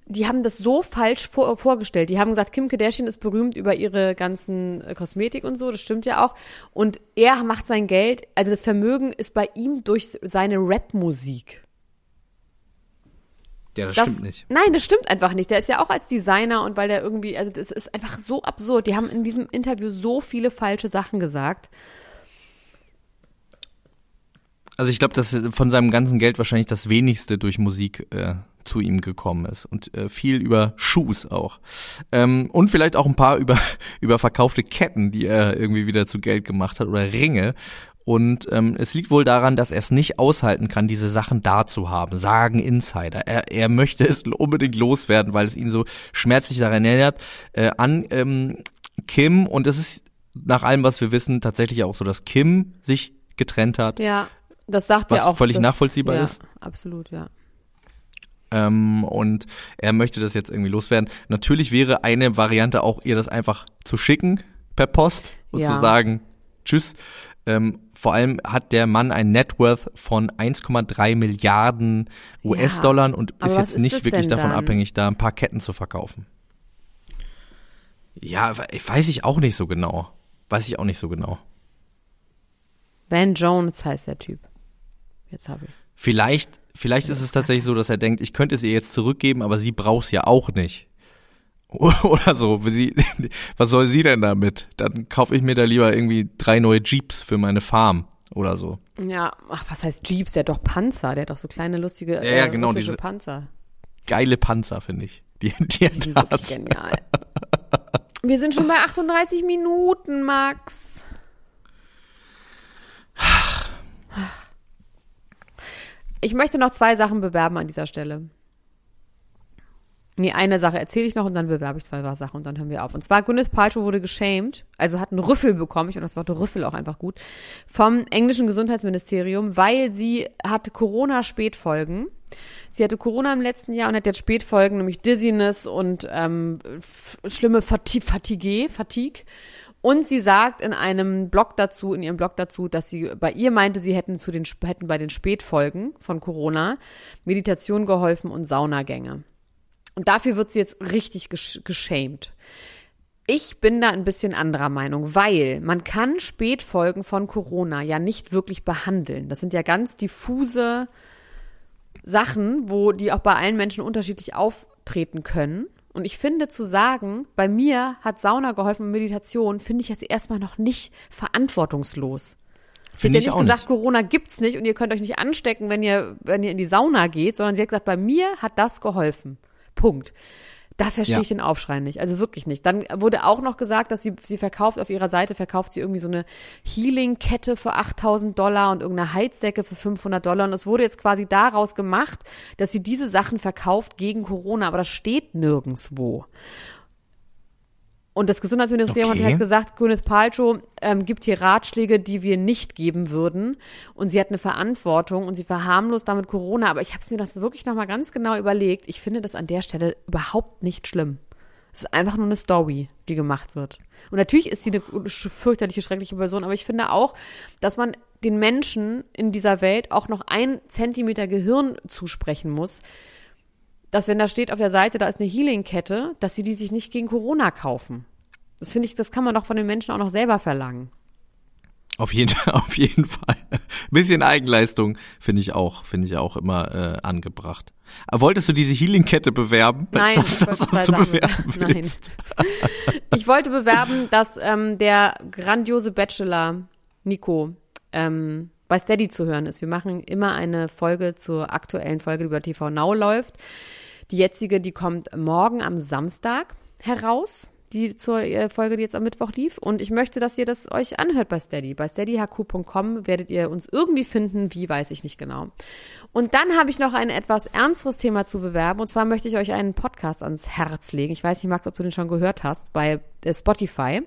die haben das so falsch vor, vorgestellt. Die haben gesagt, Kim Kardashian ist berühmt über ihre ganzen äh, Kosmetik und so, das stimmt ja auch. Und er macht sein Geld, also das Vermögen ist bei ihm durch seine Rapmusik. Ja, das, Das, stimmt nicht. Nein, das stimmt einfach nicht. Der ist ja auch als Designer und weil der irgendwie, also das ist einfach so absurd. Die haben in diesem Interview so viele falsche Sachen gesagt. Also ich glaube, dass von seinem ganzen Geld wahrscheinlich das wenigste durch Musik äh, zu ihm gekommen ist und äh, viel über Shoes auch ähm, und vielleicht auch ein paar (laughs) über über verkaufte Ketten, die er irgendwie wieder zu Geld gemacht hat oder Ringe. Und ähm, es liegt wohl daran, dass er es nicht aushalten kann, diese Sachen da zu haben, sagen Insider. Er, er möchte es unbedingt loswerden, weil es ihn so schmerzlich daran erinnert äh, an ähm, Kim. Und es ist nach allem, was wir wissen, tatsächlich auch so, dass Kim sich getrennt hat. Ja, das sagt Was er auch. völlig das, nachvollziehbar ja, ist. Absolut, ja. Ähm, und er möchte das jetzt irgendwie loswerden. Natürlich wäre eine Variante auch, ihr das einfach zu schicken per Post und Ja. zu sagen, tschüss. Ähm, vor allem hat der Mann ein Net Worth von 1,3 Milliarden US-Dollar und aber ist was jetzt nicht wirklich davon dann? abhängig, da ein paar Ketten zu verkaufen. Ja, we- weiß ich auch nicht so genau. Weiß ich auch nicht so genau. Van Jones heißt der Typ. Jetzt habe ich's. Vielleicht, vielleicht ist es tatsächlich so, dass er denkt, ich könnte es ihr jetzt zurückgeben, aber sie braucht es ja auch nicht. (laughs) Oder so. Sie, (laughs) was soll sie denn damit? Dann kaufe ich mir da lieber irgendwie drei neue Jeeps für meine Farm oder so. Ja, ach, was heißt Jeeps? Der hat doch Panzer. Der hat doch so kleine, lustige Ja, ja, äh, genau, diese- Panzer. Geile Panzer, finde ich. Die, die Die sind wirklich genial. (laughs) Wir sind schon bei 38 Minuten, Max. (sighs) (sighs) Ich möchte noch zwei Sachen bewerben an dieser Stelle. Nee, eine Sache erzähle ich noch und dann bewerbe ich zwei Sachen und dann hören wir auf. Und zwar Gwyneth Paltrow wurde geschämt, also hat einen Rüffel bekommen, ich finde das Wort Rüffel auch einfach gut, vom englischen Gesundheitsministerium, weil sie hatte Corona-Spätfolgen. Sie hatte Corona im letzten Jahr und hat jetzt Spätfolgen, nämlich Dizziness und ähm, schlimme Fatigue, Fatigue. Und sie sagt in einem Blog dazu, in ihrem Blog dazu, dass sie bei ihr meinte, sie hätten zu den hätten bei den Spätfolgen von Corona Meditation geholfen und Saunagänge. Und dafür wird sie jetzt richtig gesch geschämt. Ich bin da ein bisschen anderer Meinung, weil man kann Spätfolgen von Corona ja nicht wirklich behandeln. Das sind ja ganz diffuse Sachen, wo die auch bei allen Menschen unterschiedlich auftreten können. Und ich finde zu sagen, bei mir hat Sauna geholfen und Meditation, finde ich jetzt erstmal noch nicht verantwortungslos. Sie hat ja nicht gesagt, nicht. Corona gibt's nicht und ihr könnt euch nicht anstecken, wenn ihr, wenn ihr in die Sauna geht, sondern sie hat gesagt, bei mir hat das geholfen. Punkt. Da verstehe ja. ich den Aufschrei nicht. Also wirklich nicht. Dann wurde auch noch gesagt, dass sie, sie verkauft auf ihrer Seite, verkauft sie irgendwie so eine Healing-Kette für 8000 Dollar und irgendeine Heizdecke für 500 Dollar. Und es wurde jetzt quasi daraus gemacht, dass sie diese Sachen verkauft gegen Corona. Aber das steht nirgendswo. Und das Gesundheitsministerium okay. hat gesagt, Gwyneth Paltrow ähm, gibt hier Ratschläge, die wir nicht geben würden. Und sie hat eine Verantwortung und sie verharmlost damit Corona. Aber ich habe mir das wirklich nochmal ganz genau überlegt. Ich finde das an der Stelle überhaupt nicht schlimm. Es ist einfach nur eine Story, die gemacht wird. Und natürlich ist sie eine fürchterliche, schreckliche Person, aber ich finde auch, dass man den Menschen in dieser Welt auch noch ein Zentimeter Gehirn zusprechen muss, dass wenn da steht auf der Seite, da ist eine Healing-Kette, dass sie die sich nicht gegen Corona kaufen. Das finde ich, das kann man doch von den Menschen auch noch selber verlangen. Auf jeden, (laughs) auf jeden Fall. Ein bisschen Eigenleistung finde ich auch, finde ich auch immer äh, angebracht. Wolltest du diese Healing-Kette bewerben? (laughs) Nein, das, das, was du bewerben (laughs) Nein. ich wollte bewerben, dass ähm, der grandiose Bachelor Nico ähm, bei Steady zu hören ist. Wir machen immer eine Folge zur aktuellen Folge, die über TV Now läuft. Die jetzige, die kommt morgen am Samstag heraus die zur äh, Folge, die jetzt am Mittwoch lief. Und ich möchte, dass ihr das euch anhört bei Steady. Bei steadyhq.com werdet ihr uns irgendwie finden. Wie, weiß ich nicht genau. Und dann habe ich noch ein etwas ernsteres Thema zu bewerben. Und zwar möchte ich euch einen Podcast ans Herz legen. Ich weiß nicht, Max, ob du den schon gehört hast, bei äh, Spotify.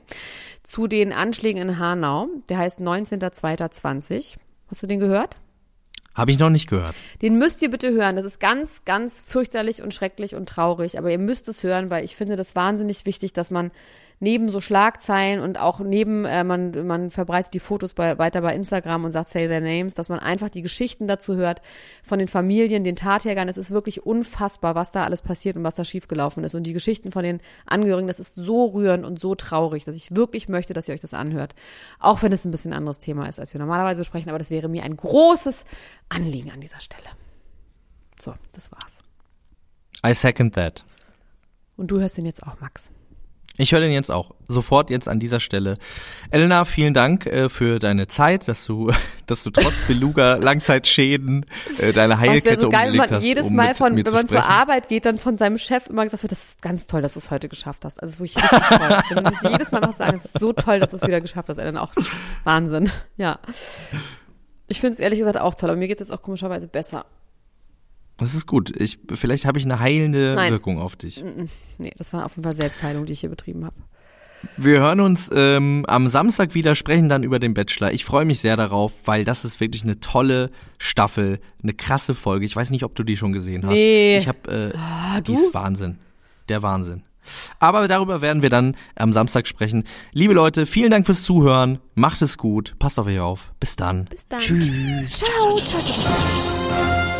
Zu den Anschlägen in Hanau. Der heißt 19.02.20. Hast du den gehört? Habe ich noch nicht gehört. Den müsst ihr bitte hören. Das ist ganz, ganz fürchterlich und schrecklich und traurig. Aber ihr müsst es hören, weil ich finde das wahnsinnig wichtig, dass man neben so Schlagzeilen und auch neben, äh, man, man verbreitet die Fotos bei, weiter bei Instagram und sagt Say Their Names, dass man einfach die Geschichten dazu hört von den Familien, den Tathergern. Es ist wirklich unfassbar, was da alles passiert und was da schiefgelaufen ist. Und die Geschichten von den Angehörigen, das ist so rührend und so traurig, dass ich wirklich möchte, dass ihr euch das anhört. Auch wenn es ein bisschen anderes Thema ist, als wir normalerweise besprechen, aber das wäre mir ein großes Anliegen an dieser Stelle. So, das war's. I second that. Und du hörst ihn jetzt auch, Max. Ich höre den jetzt auch sofort jetzt an dieser Stelle. Elena, vielen Dank äh, für deine Zeit, dass du, (laughs) dass du trotz (laughs) Beluga Langzeitschäden äh, deine Heilkette so geil, umgelegt hast. Jedes um Mal von, wenn man zur Arbeit geht, dann von seinem Chef immer gesagt wird, das ist ganz toll, dass du es heute geschafft hast. Also ist wirklich richtig toll. Wenn du jedes Mal was sagen, es ist so toll, dass du es wieder geschafft hast, Elena. Auch Wahnsinn. Ja. Ich finde es ehrlich gesagt auch toll, aber mir geht es jetzt auch komischerweise besser. Das ist gut. Ich, vielleicht habe ich eine heilende Nein. Wirkung auf dich. Nee, das war auf jeden Fall Selbstheilung, die ich hier betrieben habe. Wir hören uns ähm, am Samstag wieder, sprechen dann über den Bachelor. Ich freue mich sehr darauf, weil das ist wirklich eine tolle Staffel, eine krasse Folge. Ich weiß nicht, ob du die schon gesehen hast. Nee. Ich habe, äh, oh, die ist Wahnsinn. Der Wahnsinn. Aber darüber werden wir dann am Samstag sprechen. Liebe Leute, vielen Dank fürs Zuhören. Macht es gut. Passt auf euch auf. Bis dann. Bis dann. Tschüss. Ciao. ciao, ciao, ciao.